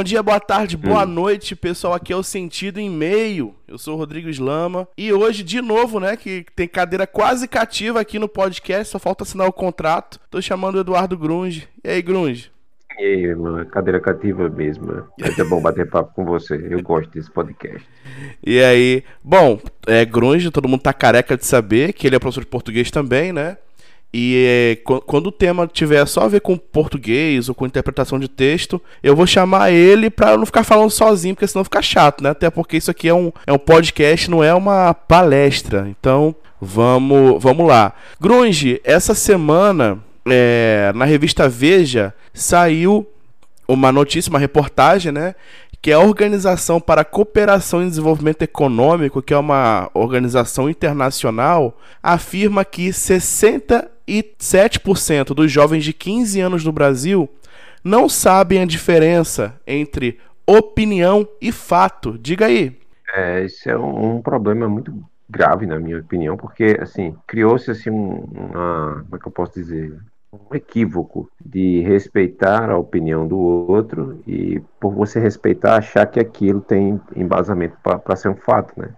Bom dia, boa tarde, boa hum. noite, pessoal. Aqui é o Sentido em Meio. Eu sou o Rodrigo Slama. E hoje, de novo, né, que tem cadeira quase cativa aqui no podcast, só falta assinar o contrato. Tô chamando o Eduardo Grunge. E aí, Grunge? E aí, irmão, cadeira cativa mesmo. É bom bater papo com você. Eu gosto desse podcast. E aí, bom, é Grunge, todo mundo tá careca de saber que ele é professor de português também, né? E é, quando o tema tiver só a ver com português ou com interpretação de texto, eu vou chamar ele para não ficar falando sozinho, porque senão fica chato, né? Até porque isso aqui é um, é um podcast, não é uma palestra. Então, vamos, vamos lá. Grunge, essa semana, é, na revista Veja, saiu uma notícia, uma reportagem, né? Que é a Organização para a Cooperação e Desenvolvimento Econômico, que é uma organização internacional, afirma que 67% dos jovens de 15 anos no Brasil não sabem a diferença entre opinião e fato. Diga aí. É, esse é um, um problema muito grave, na minha opinião, porque assim criou-se assim um, uma, como é que eu posso dizer, um equívoco de respeitar a opinião do outro e por você respeitar achar que aquilo tem embasamento para ser um fato, né?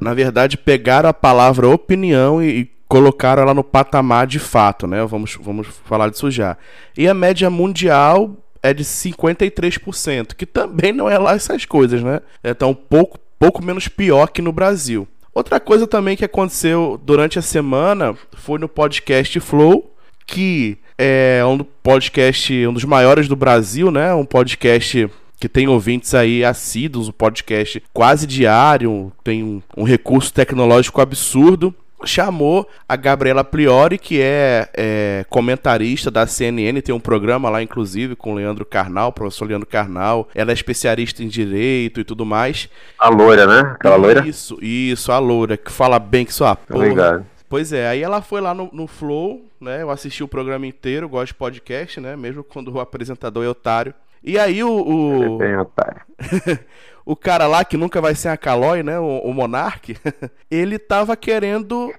Na verdade, pegaram a palavra opinião e, e colocaram ela no patamar de fato, né? Vamos, vamos falar disso já. E a média mundial é de 53%, que também não é lá essas coisas, né? É tão pouco, pouco menos pior que no Brasil. Outra coisa também que aconteceu durante a semana foi no podcast Flow, que é um podcast, um dos maiores do Brasil, né? Um podcast que tem ouvintes aí assíduos, um podcast quase diário, tem um, um recurso tecnológico absurdo chamou a Gabriela Priori, que é, é, comentarista da CNN, tem um programa lá, inclusive, com o Leandro Carnal, professor Leandro Carnal. Ela é especialista em direito e tudo mais. A loira, né? Aquela loira? Isso, isso, a loira, que fala bem que sua porra. Obrigado. Pois é, aí ela foi lá no, no Flow, né? Eu assisti o programa inteiro, gosto de podcast, né? Mesmo quando o apresentador é otário. E aí o. o... É bem otário. o cara lá, que nunca vai ser a Calói, né? O, o Monark, ele tava querendo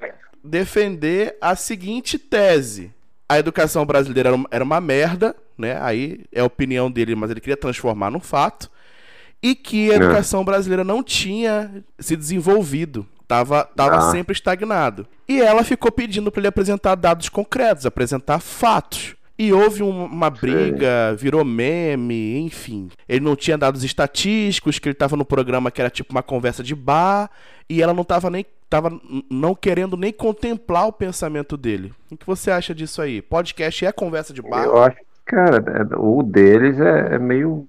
defender a seguinte tese. A educação brasileira era uma merda, né? Aí é a opinião dele, mas ele queria transformar num fato. E que a é. educação brasileira não tinha se desenvolvido. Tava, tava ah. sempre estagnado. E ela ficou pedindo para ele apresentar dados concretos, apresentar fatos. E houve um, uma briga, virou meme, enfim. Ele não tinha dados estatísticos, que ele estava no programa que era tipo uma conversa de bar, e ela não estava nem tava não querendo nem contemplar o pensamento dele. O que você acha disso aí? Podcast é conversa de bar? Eu acho, cara, é, o deles é, é meio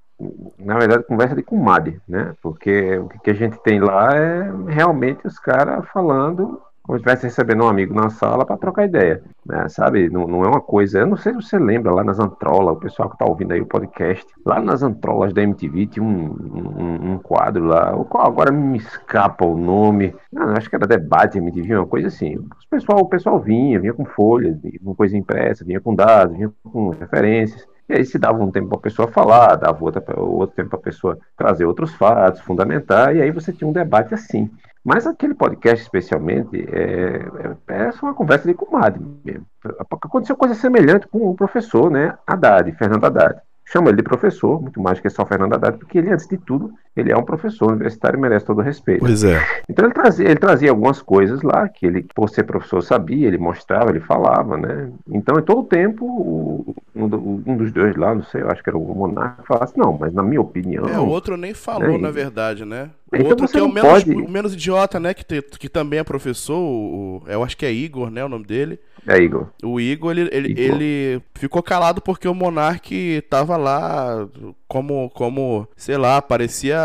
na verdade, conversa de comadre, né? Porque o que a gente tem lá é realmente os caras falando como se estivesse recebendo um amigo na sala para trocar ideia, né? Sabe? Não, não, é uma coisa. Eu não sei se você lembra lá nas Antrolas, o pessoal que está ouvindo aí o podcast, lá nas Antrolas da MTV tinha um, um, um quadro lá, o qual agora me escapa o nome. Não, acho que era debate MTV, uma coisa assim. O pessoal, o pessoal vinha, vinha com folhas, vinha com coisa impressa, vinha com dados, vinha com referências. E aí se dava um tempo para a pessoa falar, dava outro, outro tempo para a pessoa trazer outros fatos, fundamentar, e aí você tinha um debate assim. Mas aquele podcast, especialmente, é, é, é uma conversa de comadre mesmo. Aconteceu coisa semelhante com o professor, né, Haddad, Fernando Haddad chama ele de professor, muito mais que só Fernando Haddad, porque ele, antes de tudo, ele é um professor universitário e merece todo o respeito. Pois é. Então ele trazia, ele trazia algumas coisas lá que ele, por ser professor, sabia, ele mostrava, ele falava, né? Então, em todo o tempo, o, um, um, dos dois lá, não sei, eu acho que era o Monarca, falava assim, não, mas na minha opinião... É, o outro nem falou, né? na verdade, né? O então outro que é o menos, pode... o menos idiota, né? Que, te, que também é professor, o, eu acho que é Igor, né? O nome dele. É Igor. O Igor, ele, ele, Igor. ele ficou calado porque o Monark tava lá como, como, sei lá, parecia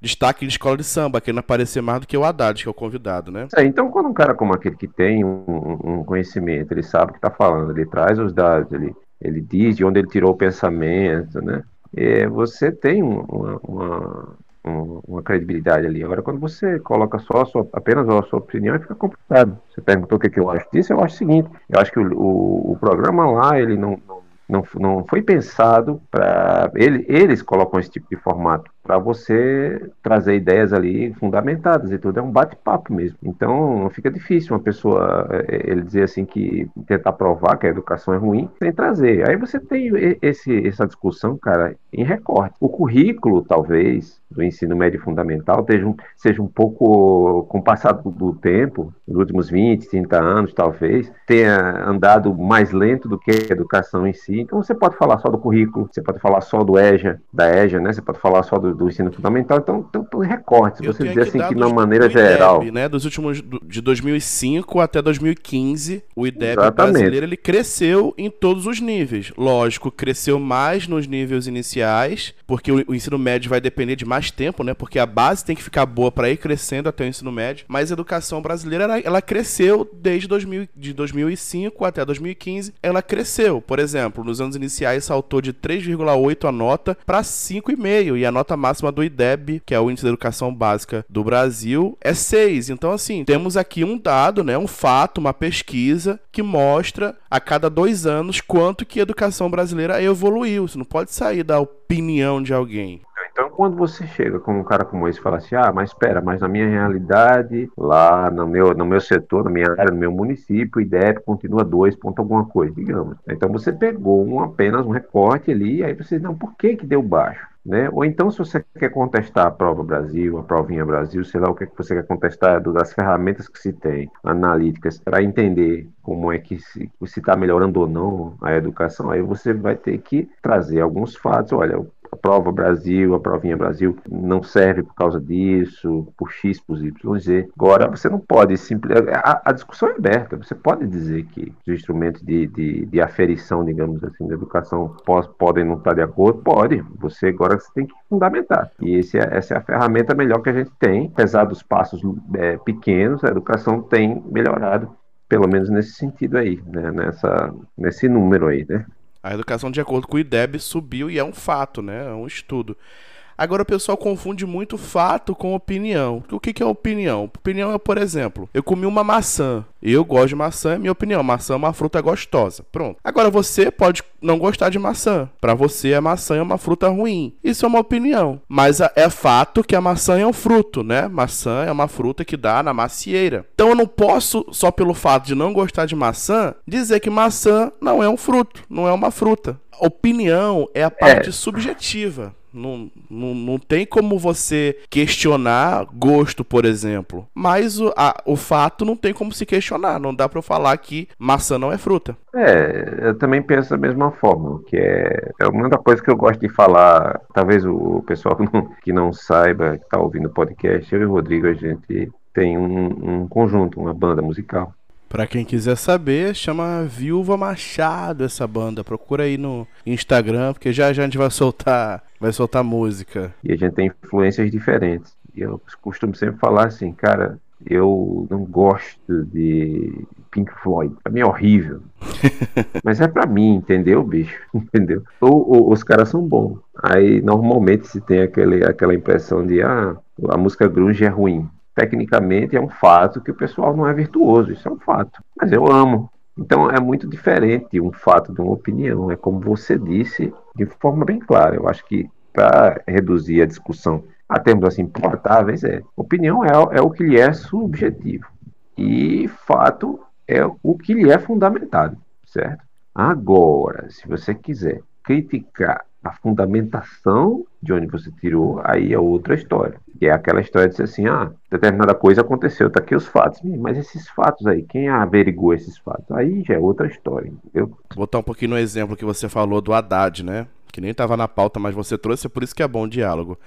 destaque de escola de samba, que não aparecia mais do que o Haddad, que é o convidado, né? É, então quando um cara como aquele que tem um, um conhecimento, ele sabe o que tá falando, ele traz os dados, ele, ele diz de onde ele tirou o pensamento, né? É, você tem uma, uma uma credibilidade ali. Agora, quando você coloca só a sua, apenas a sua opinião, fica complicado. Você perguntou o que, que eu acho disso, eu acho o seguinte, eu acho que o, o, o programa lá, ele não, não, não, não foi pensado para... Ele, eles colocam esse tipo de formato para você trazer ideias ali fundamentadas e tudo. É um bate-papo mesmo. Então, fica difícil uma pessoa é, ele dizer assim que tentar provar que a educação é ruim sem trazer. Aí você tem esse, essa discussão, cara, em recorte. O currículo, talvez, do ensino médio fundamental seja um, seja um pouco, com o passar do tempo, nos últimos 20, 30 anos, talvez, tenha andado mais lento do que a educação em si. Então, você pode falar só do currículo, você pode falar só do EJA, da EJA, né? Você pode falar só do, do ensino fundamental. Então, então, então recortes. Você dizer assim que, de uma maneira geral. IDEB, né? Dos últimos, de 2005 até 2015, o IDEB Exatamente. brasileiro ele cresceu em todos os níveis. Lógico, cresceu mais nos níveis iniciais, porque o, o ensino médio vai depender de mais tempo, né? Porque a base tem que ficar boa para ir crescendo até o ensino médio. Mas a educação brasileira, ela, ela cresceu desde 2000, de 2005 até 2015. Ela cresceu. Por exemplo, nos anos iniciais saltou de 3,8 a nota para 5,5. E a nota máxima do IDEB, que é o Índice de Educação Básica do Brasil, é 6. Então, assim, temos aqui um dado, né? Um fato, uma pesquisa que mostra a cada dois anos quanto que a educação brasileira evoluiu. Você não pode sair da opinião de alguém. Então, quando você chega com um cara como esse e fala assim, ah, mas espera, mas na minha realidade, lá no meu, no meu setor, na minha área, no meu município, o IDEP continua 2 ponto alguma coisa, digamos. Então, você pegou um, apenas um recorte ali, aí você, não, por que que deu baixo? Né? Ou então, se você quer contestar a prova Brasil, a provinha Brasil, sei lá o que, é que você quer contestar das ferramentas que se tem, analíticas, para entender como é que se está melhorando ou não a educação, aí você vai ter que trazer alguns fatos. Olha, a prova Brasil, a provinha Brasil não serve por causa disso, por X, por Y, Z. Agora, você não pode simplesmente. A, a, discussão é aberta. Você pode dizer que os instrumentos de, de, de aferição, digamos assim, da educação pós, podem não estar de acordo? Pode. Você agora você tem que fundamentar. E esse é, essa é a ferramenta melhor que a gente tem. Apesar dos passos é, pequenos, a educação tem melhorado pelo menos nesse sentido aí, né? Nessa, nesse número aí, né? A educação, de acordo com o IDEB, subiu e é um fato, né? É um estudo. Agora o pessoal confunde muito fato com opinião. O que, que é opinião? Opinião é, por exemplo, eu comi uma maçã. Eu gosto de maçã, é minha opinião. Maçã é uma fruta gostosa. Pronto. Agora você pode não gostar de maçã. Para você, a maçã é uma fruta ruim. Isso é uma opinião. Mas é fato que a maçã é um fruto, né? Maçã é uma fruta que dá na macieira. Então eu não posso, só pelo fato de não gostar de maçã, dizer que maçã não é um fruto, não é uma fruta. Opinião é a parte é. subjetiva. Não, não, não tem como você questionar gosto, por exemplo. Mas o, a, o fato não tem como se questionar. Não dá para eu falar que maçã não é fruta. É, eu também penso da mesma forma. Que é, é uma das coisas que eu gosto de falar. Talvez o, pessoal que não, que não saiba, que está ouvindo o podcast, eu e o Rodrigo, a gente tem um, um conjunto, uma banda musical. Pra quem quiser saber, chama Viúva Machado essa banda. Procura aí no Instagram, porque já, já a gente vai soltar, vai soltar música. E a gente tem influências diferentes. E eu costumo sempre falar assim, cara, eu não gosto de Pink Floyd. Pra mim é horrível. Mas é pra mim, entendeu, bicho? Entendeu? Ou, ou, os caras são bons. Aí normalmente se tem aquele, aquela impressão de ah, a música grunge é ruim tecnicamente é um fato que o pessoal não é virtuoso, isso é um fato. Mas eu amo. Então é muito diferente um fato de uma opinião. É como você disse de forma bem clara. Eu acho que para reduzir a discussão a termos assim portáveis, é opinião é, é o que lhe é subjetivo e fato é o que lhe é fundamentado, certo? Agora, se você quiser criticar a fundamentação de onde você tirou, aí é outra história. Que é aquela história de ser assim, ah, determinada coisa aconteceu, tá aqui os fatos. Mas esses fatos aí, quem averigou esses fatos? Aí já é outra história, entendeu? Vou botar um pouquinho no exemplo que você falou do Haddad, né? Que nem estava na pauta, mas você trouxe, é por isso que é bom o diálogo.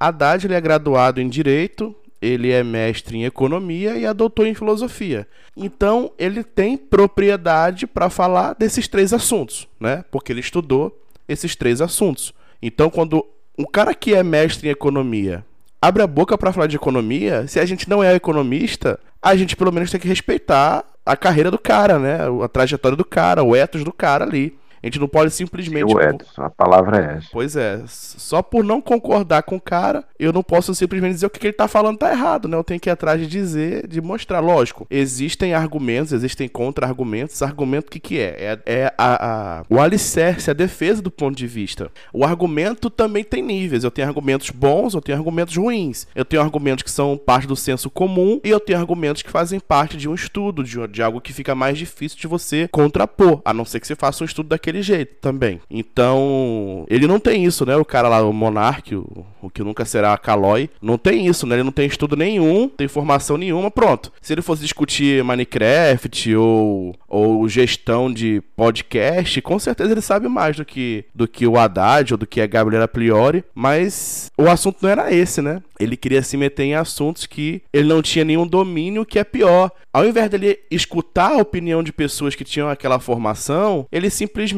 Haddad ele é graduado em Direito, ele é mestre em Economia e é doutor em Filosofia. Então, ele tem propriedade para falar desses três assuntos, né? Porque ele estudou esses três assuntos. Então, quando um cara que é mestre em economia abre a boca para falar de economia, se a gente não é economista, a gente pelo menos tem que respeitar a carreira do cara, né? A trajetória do cara, o ethos do cara ali. A gente não pode simplesmente. O Edson, a palavra é essa. Pois é. Só por não concordar com o cara, eu não posso simplesmente dizer o que ele tá falando tá errado, né? Eu tenho que ir atrás de dizer, de mostrar. Lógico, existem argumentos, existem contra-argumentos. Argumento o que, que é? É, é a, a, o alicerce, a defesa do ponto de vista. O argumento também tem níveis. Eu tenho argumentos bons, eu tenho argumentos ruins. Eu tenho argumentos que são parte do senso comum e eu tenho argumentos que fazem parte de um estudo, de, de algo que fica mais difícil de você contrapor, a não ser que você faça um estudo daquele daquele jeito também. Então, ele não tem isso, né? O cara lá, o Monark, o, o que nunca será Calói, não tem isso, né? Ele não tem estudo nenhum, tem formação nenhuma, pronto. Se ele fosse discutir Minecraft ou, ou gestão de podcast, com certeza ele sabe mais do que, do que o Haddad ou do que a Gabriela Priori, mas o assunto não era esse, né? Ele queria se meter em assuntos que ele não tinha nenhum domínio, que é pior. Ao invés dele escutar a opinião de pessoas que tinham aquela formação, ele simplesmente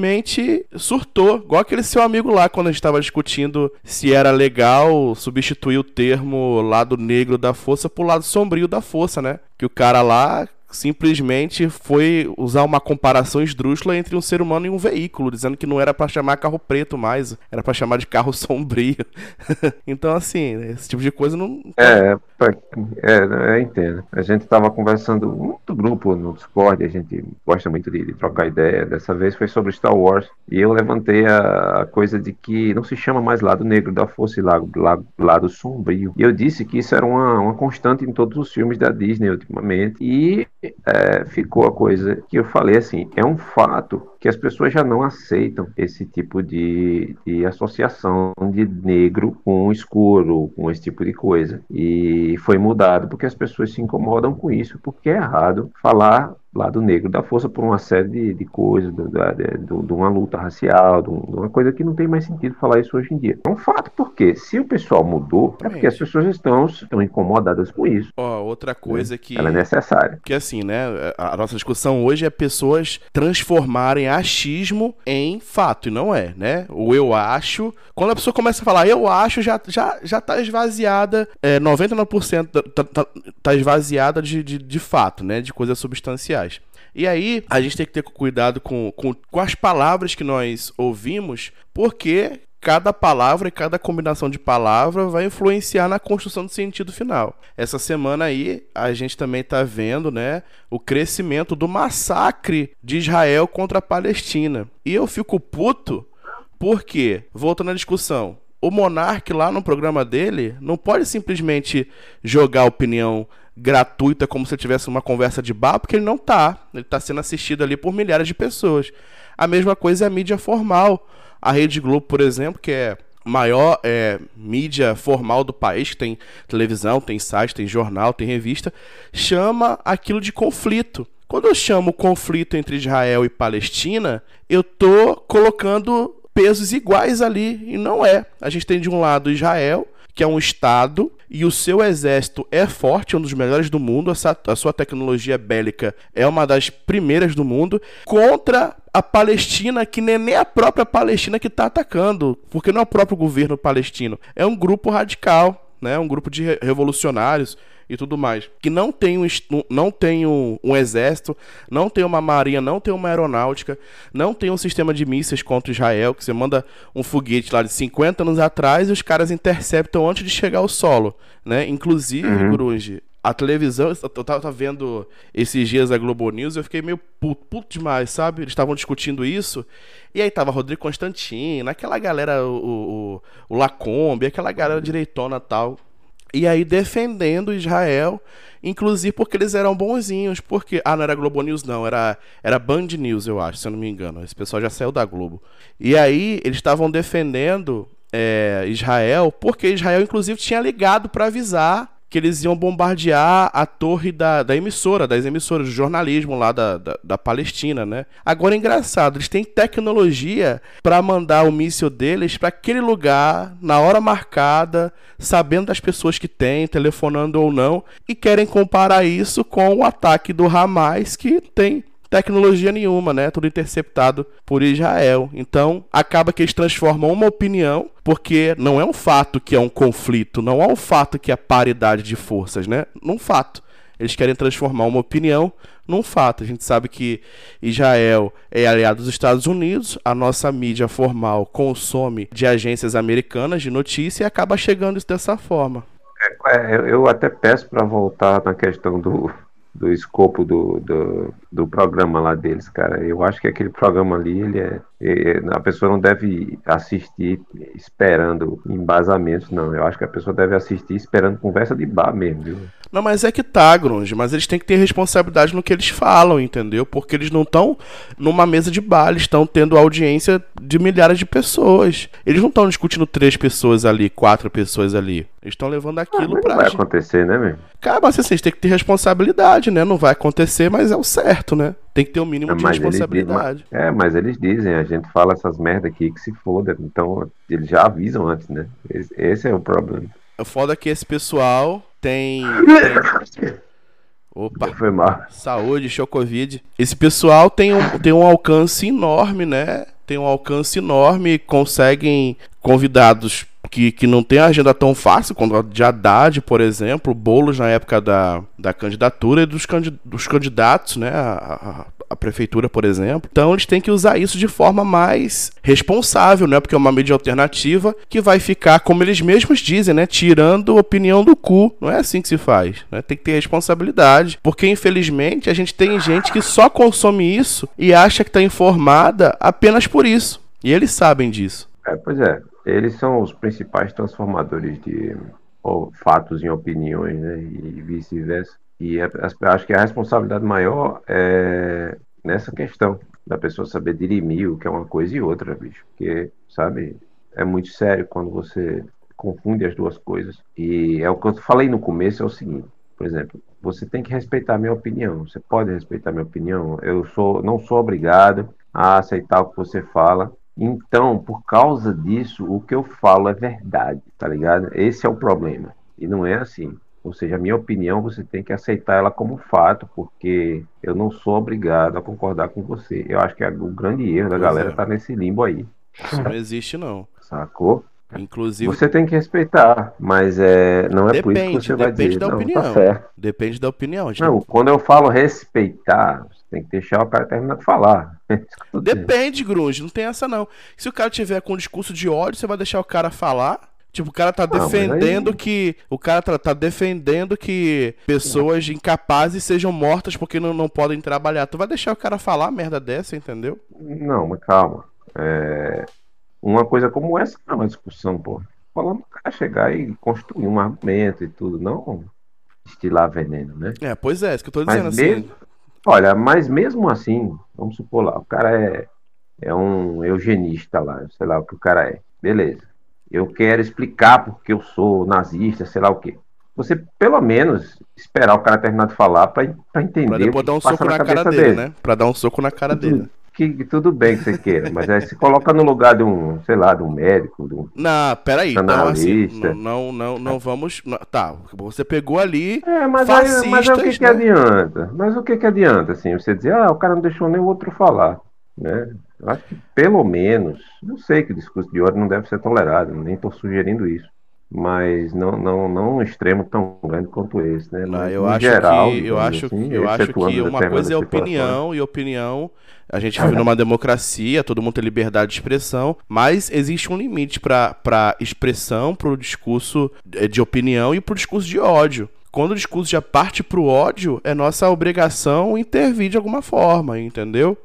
surtou. Igual aquele seu amigo lá, quando a gente estava discutindo se era legal substituir o termo lado negro da força por lado sombrio da força, né? Que o cara lá simplesmente foi usar uma comparação esdrúxula entre um ser humano e um veículo, dizendo que não era para chamar carro preto mais, era para chamar de carro sombrio. então, assim, esse tipo de coisa não. É, é, eu entendo. A gente estava conversando muito grupo no Discord, a gente gosta muito de, de, trocar ideia. Dessa vez foi sobre Star Wars e eu levantei a, a coisa de que não se chama mais lado negro da força e lado, lado sombrio. E eu disse que isso era uma, uma constante em todos os filmes da Disney ultimamente e é, ficou a coisa que eu falei assim: é um fato que as pessoas já não aceitam esse tipo de, de associação de negro com escuro, com esse tipo de coisa. E foi mudado porque as pessoas se incomodam com isso, porque é errado falar lado negro da força por uma série de, de coisas, de, de, de, uma luta racial, de, uma coisa que não tem mais sentido falar isso hoje em dia. É um fato porque se o pessoal mudou, é porque as pessoas estão, estão incomodadas com isso. Ó, outra coisa né? que... Ela é necessária. Que assim, né, a nossa discussão hoje é pessoas transformarem achismo em fato, e não é, né? O eu acho... Quando a pessoa começa a falar eu acho, já, já, já tá esvaziada, é, 99% tá, tá, tá esvaziada de, de, de fato, né? De coisas substanciais. E aí, a gente tem que ter cuidado com, com, com as palavras que nós ouvimos, porque cada palavra e cada combinação de palavra vai influenciar na construção do sentido final. Essa semana aí a gente também está vendo, né, o crescimento do massacre de Israel contra a Palestina. E eu fico puto porque, voltando à discussão, o monarca lá no programa dele não pode simplesmente jogar opinião gratuita como se tivesse uma conversa de bar, porque ele não tá. Ele está sendo assistido ali por milhares de pessoas. A mesma coisa é a mídia formal. A Rede Globo, por exemplo, que é maior é, mídia formal do país, que tem televisão, tem site, tem jornal, tem revista, chama aquilo de conflito. Quando eu chamo conflito entre Israel e Palestina, eu tô colocando pesos iguais ali e não é. A gente tem de um lado Israel, que é um estado e o seu exército é forte, é um dos melhores do mundo, a sua tecnologia bélica é uma das primeiras do mundo, contra a Palestina, que nem a própria Palestina que está atacando, porque não é o próprio governo palestino, é um grupo radical, né, um grupo de revolucionários e tudo mais, que não tem um, não tem um, um, exército, não tem uma marinha, não tem uma aeronáutica, não tem um sistema de mísseis contra Israel, que você manda um foguete lá de 50 anos atrás e os caras interceptam antes de chegar ao solo, né? Inclusive, uhum. Grunge, a televisão, eu tava vendo esses dias a Globo News eu fiquei meio puto, puto demais, sabe? Eles estavam discutindo isso. E aí tava Rodrigo Constantino, aquela galera, o, o, o Lacombe, aquela galera direitona tal. E aí defendendo Israel, inclusive porque eles eram bonzinhos, porque ah, não era Globo News não, era era Band News, eu acho, se eu não me engano. Esse pessoal já saiu da Globo. E aí eles estavam defendendo é, Israel, porque Israel inclusive tinha ligado para avisar que eles iam bombardear a torre da, da emissora, das emissoras de jornalismo lá da, da, da Palestina, né? Agora é engraçado, eles têm tecnologia para mandar o míssil deles para aquele lugar, na hora marcada, sabendo das pessoas que tem, telefonando ou não, e querem comparar isso com o ataque do Hamas que tem tecnologia nenhuma, né? Tudo interceptado por Israel. Então, acaba que eles transformam uma opinião, porque não é um fato que é um conflito, não é um fato que é paridade de forças, né? Num fato. Eles querem transformar uma opinião num fato. A gente sabe que Israel é aliado dos Estados Unidos, a nossa mídia formal consome de agências americanas de notícia e acaba chegando isso dessa forma. É, eu até peço para voltar na questão do, do escopo do, do, do, programa lá deles, cara. Eu acho que aquele programa ali, ele é, a pessoa não deve assistir esperando embasamentos, não. Eu acho que a pessoa deve assistir esperando conversa de bar mesmo, viu? Não, mas é que tá, Grunge, mas eles têm que ter responsabilidade no que eles falam, entendeu? Porque eles não estão numa mesa de bar, eles estão tendo audiência de milhares de pessoas. Eles não estão discutindo três pessoas ali, quatro pessoas ali. Eles estão levando aquilo ah, pra. Não vai acontecer, né, meu? Cara, mas assim, vocês têm que ter responsabilidade, né? Não vai acontecer, mas é o certo, né? Tem que ter o um mínimo é, de responsabilidade. Dizem, é, mas eles dizem, a gente fala essas merda aqui que se foda. Então, eles já avisam antes, né? Esse, esse é o problema. O foda é que esse pessoal tem. tem... Opa, foi mal. Saúde, show Covid. Esse pessoal tem um, tem um alcance enorme, né? Tem um alcance enorme, conseguem convidados que, que não tem agenda tão fácil, quando a de Haddad, por exemplo, bolos na época da, da candidatura e dos, dos candidatos, né? A, a, a, prefeitura, por exemplo. Então eles têm que usar isso de forma mais responsável, né? Porque é uma mídia alternativa que vai ficar, como eles mesmos dizem, né? Tirando opinião do cu. Não é assim que se faz, né? Tem que ter responsabilidade. Porque, infelizmente, a gente tem gente que só consome isso e acha que está informada apenas por isso. E eles sabem disso. É, pois é. Eles são os principais transformadores de ou, fatos em opiniões, né? E vice-versa. E é, acho que a responsabilidade maior é nessa questão da pessoa saber dirimir o que é uma coisa e outra, bicho. Porque, sabe, é muito sério quando você confunde as duas coisas. E é o que eu falei no começo, é o seguinte, por exemplo, você tem que respeitar a minha opinião. Você pode respeitar a minha opinião. Eu sou, não sou obrigado a aceitar o que você fala, então, por causa disso, o que eu falo é verdade, tá ligado? Esse é o problema. E não é assim. Ou seja, a minha opinião você tem que aceitar ela como fato, porque eu não sou obrigado a concordar com você. Eu acho que é o grande erro da pois galera é. tá nesse limbo aí. Isso não existe, não. Sacou? Inclusive. Você tem que respeitar, mas é, não é depende, por isso que você vai dizer. Depende da não, opinião. Tá certo. Depende da opinião. Gente. Não, quando eu falo respeitar, você tem que deixar o cara terminar de falar. Depende, Grunge, não tem essa não. Se o cara tiver com um discurso de ódio, você vai deixar o cara falar? Tipo, o cara tá defendendo aí... que. O cara tá, tá, defendendo que pessoas incapazes sejam mortas porque não, não podem trabalhar. Tu vai deixar o cara falar merda dessa, entendeu? Não, mas calma. É... Uma coisa como essa não é uma discussão, pô. Falando o cara chegar e construir um argumento e tudo, não estilar veneno, né? É, pois é, isso que eu tô dizendo mas assim. Mesmo... Olha, mas mesmo assim, vamos supor lá, o cara é, é um eugenista lá, sei lá o que o cara é. Beleza. Eu quero explicar porque eu sou nazista, sei lá o quê. Você, pelo menos, esperar o cara terminar de falar para entender. Pra depois dar um soco na, na cara dele, dele, né? Pra dar um soco na cara dele que, tudo bem que você queira, mas aí se coloca no lugar de um, sei lá, de um médico, de um Não, peraí, então assim, não, não, não vamos. Não, tá, você pegou ali. É, mas, aí, mas o que, né? que adianta? Mas o que, que adianta, assim, você dizer, ah, o cara não deixou nem o outro falar, né? Eu acho que pelo menos, não sei que o discurso de ódio não deve ser tolerado, nem estou sugerindo isso mas não, não, não um extremo tão grande quanto esse, né? Não, eu acho geral, que eu acho, assim, eu acho que uma coisa é opinião e opinião a gente vive numa democracia, todo mundo tem liberdade de expressão, mas existe um limite para expressão, para o discurso eh, de opinião e para o discurso de ódio. Quando o discurso já parte para o ódio, é nossa obrigação intervir de alguma forma, entendeu?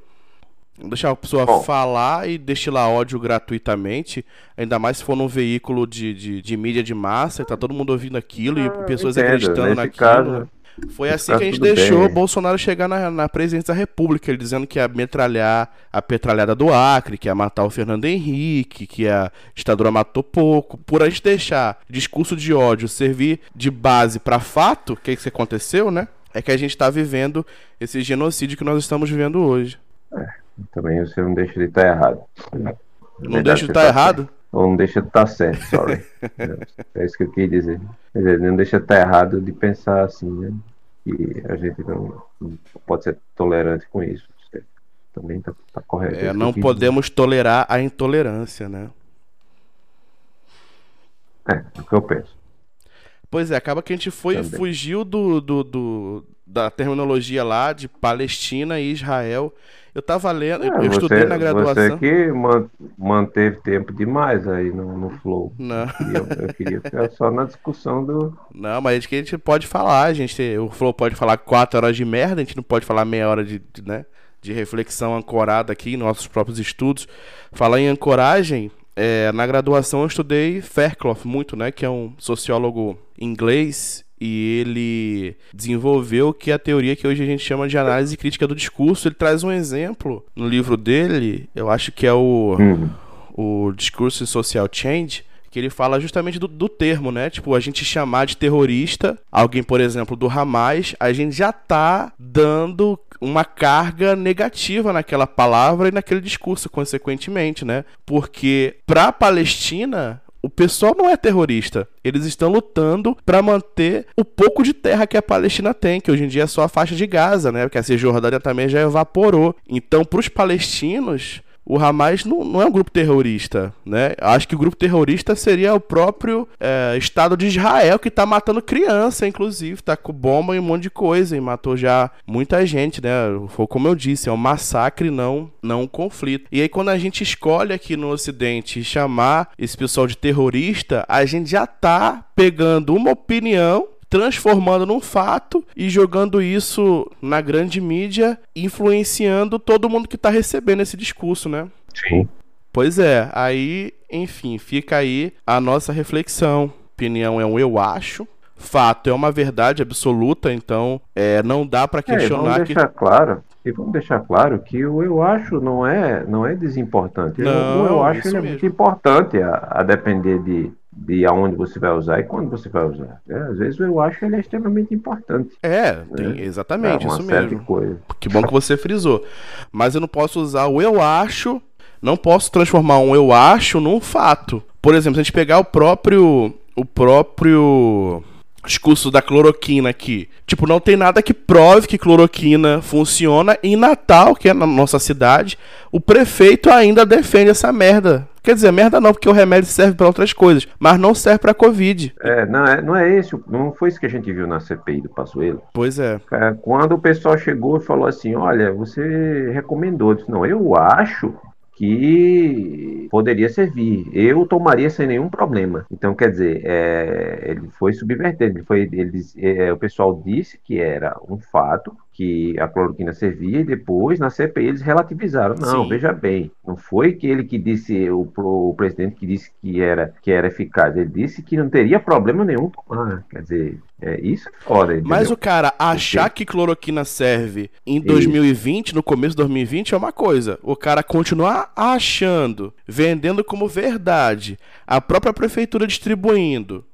Deixar a pessoa Bom. falar e destilar ódio gratuitamente, ainda mais se for num veículo de, de, de mídia de massa, e tá todo mundo ouvindo aquilo ah, e pessoas entendo. acreditando naquilo. Caso? Foi assim que a gente deixou bem. Bolsonaro chegar na, na presidência da República, ele dizendo que ia metralhar a petralhada do Acre, que ia matar o Fernando Henrique, que a ditadura matou pouco. Por a gente deixar discurso de ódio servir de base para fato, o que, é que aconteceu, né? É que a gente está vivendo esse genocídio que nós estamos vivendo hoje. É. Também você não deixa de estar tá errado. Não deixa de estar tá errado? Certo. Ou não deixa de estar tá certo, sorry. é isso que eu queria dizer. Quer dizer, não deixa de estar errado de pensar assim, né? E a gente não, não pode ser tolerante com isso. Também está tá correto. É, não podemos dizer. tolerar a intolerância, né? É, é o que eu penso. Pois é, acaba que a gente foi Também. fugiu do, do, do, da terminologia lá de Palestina e Israel. Eu tava lendo, é, eu você, estudei na graduação. Você que manteve tempo demais aí no, no Flow. Não. Eu queria, eu queria ficar só na discussão do. Não, mas é que a gente pode falar, a gente, o Flow pode falar quatro horas de merda, a gente não pode falar meia hora de, de né? de reflexão ancorada aqui em nossos próprios estudos. Falar em ancoragem, é, na graduação eu estudei Fairclough muito, né, que é um sociólogo inglês e ele desenvolveu que a teoria que hoje a gente chama de análise crítica do discurso. Ele traz um exemplo no livro dele, eu acho que é o, uhum. o Discurso Social Change, que ele fala justamente do, do, termo, né? Tipo, a gente chamar de terrorista alguém, por exemplo, do Hamas, a gente já tá dando uma carga negativa naquela palavra e naquele discurso, consequentemente, né? Porque para a Palestina pessoal não é terrorista. Eles estão lutando para manter o pouco de terra que a Palestina tem, que hoje em dia é só a faixa de Gaza, né? Porque a Cisjordânia também já evaporou. Então, para os palestinos, o Hamas não, não, é um grupo terrorista, né? Acho que o grupo terrorista seria o próprio é, Estado de Israel que tá matando criança, inclusive, tá com bomba e um monte de coisa e matou já muita gente, né? Foi como eu disse, é um massacre, não, não um conflito. E aí quando a gente escolhe aqui no Ocidente chamar esse pessoal de terrorista, a gente já tá pegando uma opinião transformando num fato e jogando isso na grande mídia, influenciando todo mundo que está recebendo esse discurso, né? Sim. Pois é, aí, enfim, fica aí a nossa reflexão. Opinião é um eu acho, fato é uma verdade absoluta, então é, não dá para questionar. É, vamos deixar que... claro e vamos deixar claro que o eu acho não é não é desimportante. Não, o eu acho é muito importante a, a depender de de aonde você vai usar e quando você vai usar. É, às vezes eu acho que ele é extremamente importante. É, né? tem, exatamente, é isso mesmo. Coisa. Que bom que você frisou. Mas eu não posso usar o eu acho, não posso transformar um eu acho num fato. Por exemplo, se a gente pegar o próprio o próprio discurso da cloroquina aqui. Tipo, não tem nada que prove que cloroquina funciona. Em Natal, que é na nossa cidade, o prefeito ainda defende essa merda. Quer dizer, merda não, porque o remédio serve para outras coisas, mas não serve para Covid. É, não é, não é esse, não foi isso que a gente viu na CPI do Pazuello. Pois é. é. Quando o pessoal chegou e falou assim, olha, você recomendou, eu disse, não, eu acho que poderia servir. Eu tomaria sem nenhum problema. Então, quer dizer, é, ele foi subvertido. Ele foi, ele, é, o pessoal disse que era um fato, que a cloroquina servia e depois na CPI eles relativizaram. Não, Sim. veja bem, não foi que ele que disse o, o, presidente que disse que era que era eficaz, ele disse que não teria problema nenhum tomar. Quer dizer, é isso é foda. Entendeu? Mas o cara achar que cloroquina serve em 2020, isso. no começo de 2020 é uma coisa. O cara continuar achando, vendendo como verdade, a própria prefeitura distribuindo,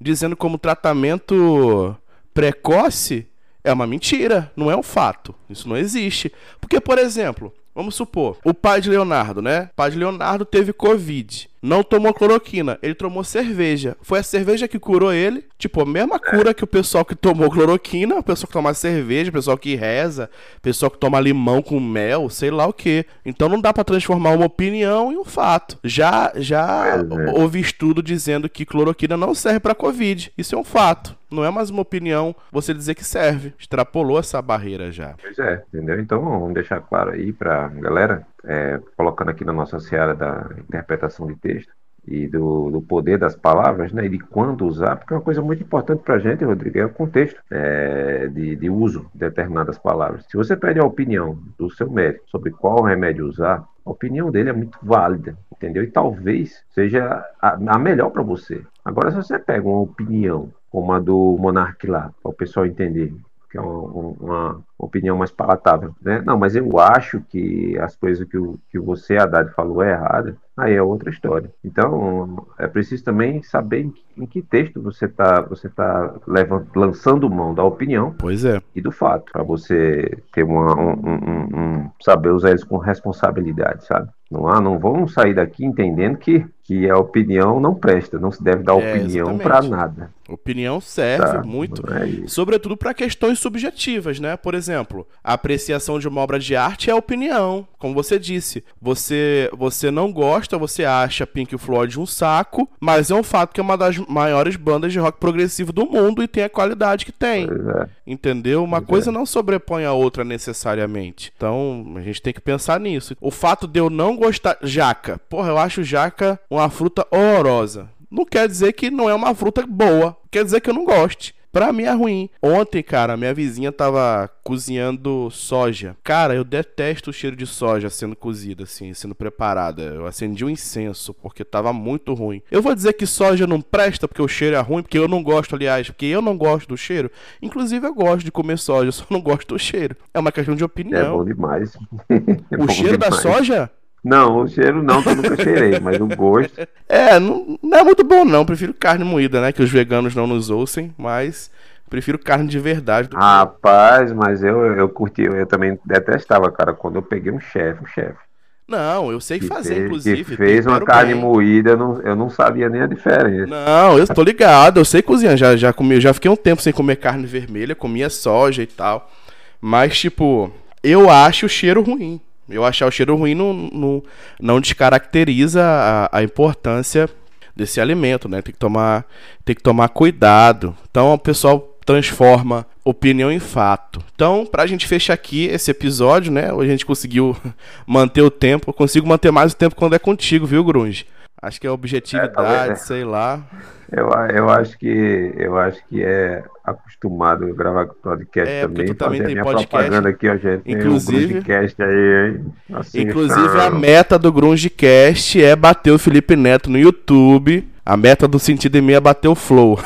dizendo como tratamento precoce é uma mentira, não é um fato. Isso não existe. Porque, por exemplo, vamos supor, o pai de Leonardo, né? O pai de Leonardo teve Covid não tomou cloroquina, ele tomou cerveja. Foi a cerveja que curou ele. Tipo, a mesma cura que o pessoal que tomou cloroquina, o pessoal que toma cerveja, o pessoal que reza, o pessoal que toma limão com mel, sei lá o que. Então não dá para transformar uma opinião em um fato. Já já é. houve estudo dizendo que cloroquina não serve para covid. Isso é um fato. Não é mais uma opinião você dizer que serve. Extrapolou essa barreira já. Pois é, entendeu? Então vamos deixar claro aí pra galera é, colocando aqui na nossa seara da interpretação de texto e do, do, poder das palavras, né, e de quando usar, porque é uma coisa muito importante para a gente, Rodrigo, é o contexto é, de, de, uso de determinadas palavras. Se você pede a opinião do seu médico sobre qual remédio usar, a opinião dele é muito válida, entendeu? E talvez seja a, a melhor para você. Agora, se você pega uma opinião como a do Monark lá, para o pessoal entender, que é uma, uma, opinião mais palatável, né? Não, mas eu acho que as coisas que, o, que você, Haddad, falou é errada, aí é outra história. Então, é preciso também saber em que, em que texto você está você tá levando, lançando mão da opinião pois é. e do fato, para você ter uma, um, um, um, saber usar eles com responsabilidade, sabe? Não, há, não vamos sair daqui entendendo que, que a opinião não presta, não se deve dar é, opinião para nada. Opinião serve tá, muito, é sobretudo para questões subjetivas, né? Por exemplo, exemplo, a apreciação de uma obra de arte é opinião, como você disse. Você você não gosta, você acha Pink Floyd um saco, mas é um fato que é uma das maiores bandas de rock progressivo do mundo e tem a qualidade que tem. É. Entendeu? Uma pois coisa é. não sobrepõe a outra necessariamente. Então, a gente tem que pensar nisso. O fato de eu não gostar jaca. Porra, eu acho jaca uma fruta horrorosa. Não quer dizer que não é uma fruta boa. Quer dizer que eu não goste. Pra mim é ruim. Ontem, cara, minha vizinha tava cozinhando soja. Cara, eu detesto o cheiro de soja sendo cozida, assim, sendo preparada. Eu acendi um incenso porque tava muito ruim. Eu vou dizer que soja não presta porque o cheiro é ruim, porque eu não gosto, aliás, porque eu não gosto do cheiro. Inclusive, eu gosto de comer soja, só não gosto do cheiro. É uma questão de opinião. É bom demais. É o bom cheiro demais. da soja? Não, o cheiro não, que eu nunca cheirei, mas o gosto. É, não, não, é muito bom, não. Prefiro carne moída, né? Que os veganos não nos ouçam, mas prefiro carne de verdade. Rapaz, que... mas eu, eu curti, eu também detestava, cara, quando eu peguei um chefe, um chefe. Não, eu sei fazer, fez, inclusive. Que fez uma carne bem. moída, eu não, eu não sabia nem a diferença. Não, eu tô ligado, eu sei cozinhar. Já, já, comi, já fiquei um tempo sem comer carne vermelha, comia soja e tal. Mas, tipo, eu acho o cheiro ruim. Eu achar o cheiro ruim não, não, não descaracteriza a, a importância desse alimento, né? Tem que tomar, tem que tomar cuidado. Então o pessoal transforma opinião em fato. Então, pra gente fechar aqui esse episódio, né? A gente conseguiu manter o tempo. Eu consigo manter mais o tempo quando é contigo, viu, Grunge? Acho que é objetividade, é, sei lá. Eu, eu acho que eu acho que é acostumado a gravar podcast é, também. Tu também tem podcast. propaganda aqui, ó, gente. Inclusive, um Grungecast aí, hein? Assim, inclusive a meta do Grungecast é bater o Felipe Neto no YouTube a meta do sentido e meia bateu o flow.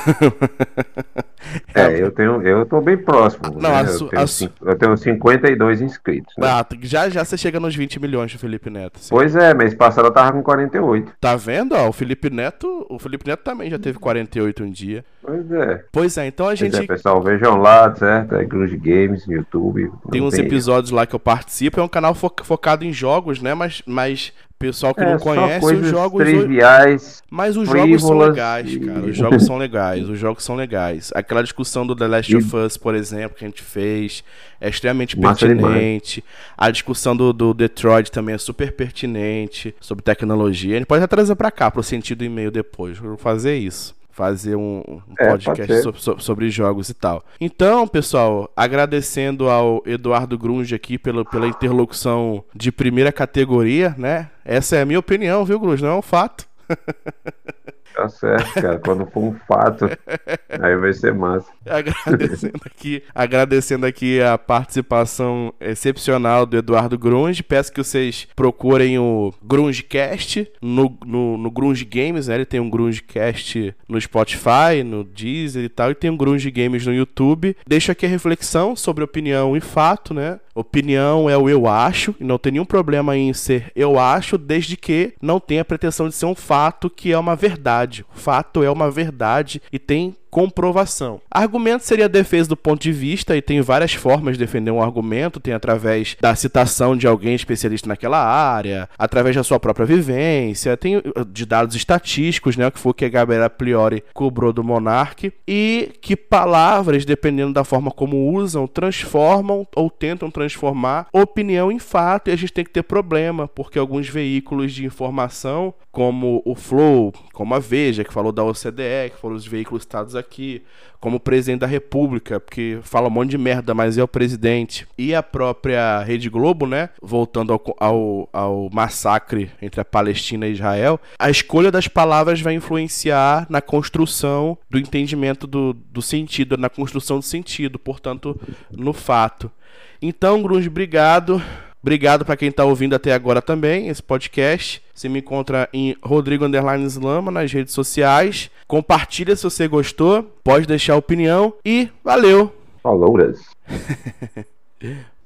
é, eu tenho, eu tô bem próximo. Não, né? eu, tenho, su... eu tenho 52 inscritos. Né? Ah, já já você chega nos 20 milhões do Felipe Neto. Assim. Pois é, mês passado eu tava com 48. Tá vendo? Ó, o Felipe Neto, o Felipe Neto também já teve 48 um dia. Pois é. Pois é, então a gente. É, pessoal, vejam lá, certo? É Grunge Games no YouTube. Tem uns tem episódios lá que eu participo. É um canal fo focado em jogos, né? Mas, mas pessoal que é, não conhece os jogos. Triviais, mas os jogos são legais, e... cara. Os jogos são legais. Os jogos são legais. Aquela discussão do The Last e... of Us, por exemplo, que a gente fez, é extremamente Massa pertinente. Demais. A discussão do, do, Detroit também é super pertinente sobre tecnologia. A gente pode até trazer para cá, pro sentido e-mail depois. Vou fazer isso fazer um, um é, podcast sobre, sobre, jogos e tal. Então, pessoal, agradecendo ao Eduardo Grunge aqui pela, pela interlocução de primeira categoria, né? Essa é a minha opinião, viu, Grunge? Não é um fato. Tá certo, cara. Quando for um fato, aí vai ser massa. Agradecendo aqui, agradecendo aqui a participação excepcional do Eduardo Grunge. Peço que vocês procurem o Grungecast no, no, no Grunge Games, né? Ele tem um Grungecast no Spotify, no Deezer e tal, e tem um Grunge Games no YouTube. Deixo aqui a reflexão sobre opinião e fato, né? Opinião é o eu acho, e não tem nenhum problema em ser eu acho, desde que não tenha pretensão de ser um fato que é uma verdade. O fato é uma verdade e tem comprovação. Argumento seria a defesa do ponto de vista, e tem várias formas de defender um argumento: tem através da citação de alguém especialista naquela área, através da sua própria vivência, tem uh, de dados estatísticos, né? Que foi o que a Gabriela Priori cobrou do Monark, e que palavras, dependendo da forma como usam, transformam ou tentam transformar opinião em fato, e a gente tem que ter problema, porque alguns veículos de informação, como o Flow, como a Veja, que falou da OCDE, que foram os veículos citados aqui, como presidente da República, porque fala um monte de merda, mas é o presidente. E a própria Rede Globo, né? Voltando ao, ao, ao massacre entre a Palestina e Israel, a escolha das palavras vai influenciar na construção do entendimento do, do sentido, na construção do sentido, portanto, no fato. Então, Grunge, obrigado. Obrigado para quem está ouvindo até agora também esse podcast. Você me encontra em Rodrigo Underline Slama nas redes sociais. Compartilha se você gostou, pode deixar opinião e valeu! Falou,